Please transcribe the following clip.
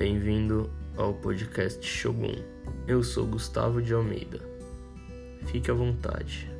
Bem-vindo ao podcast Shogun. Eu sou Gustavo de Almeida. Fique à vontade.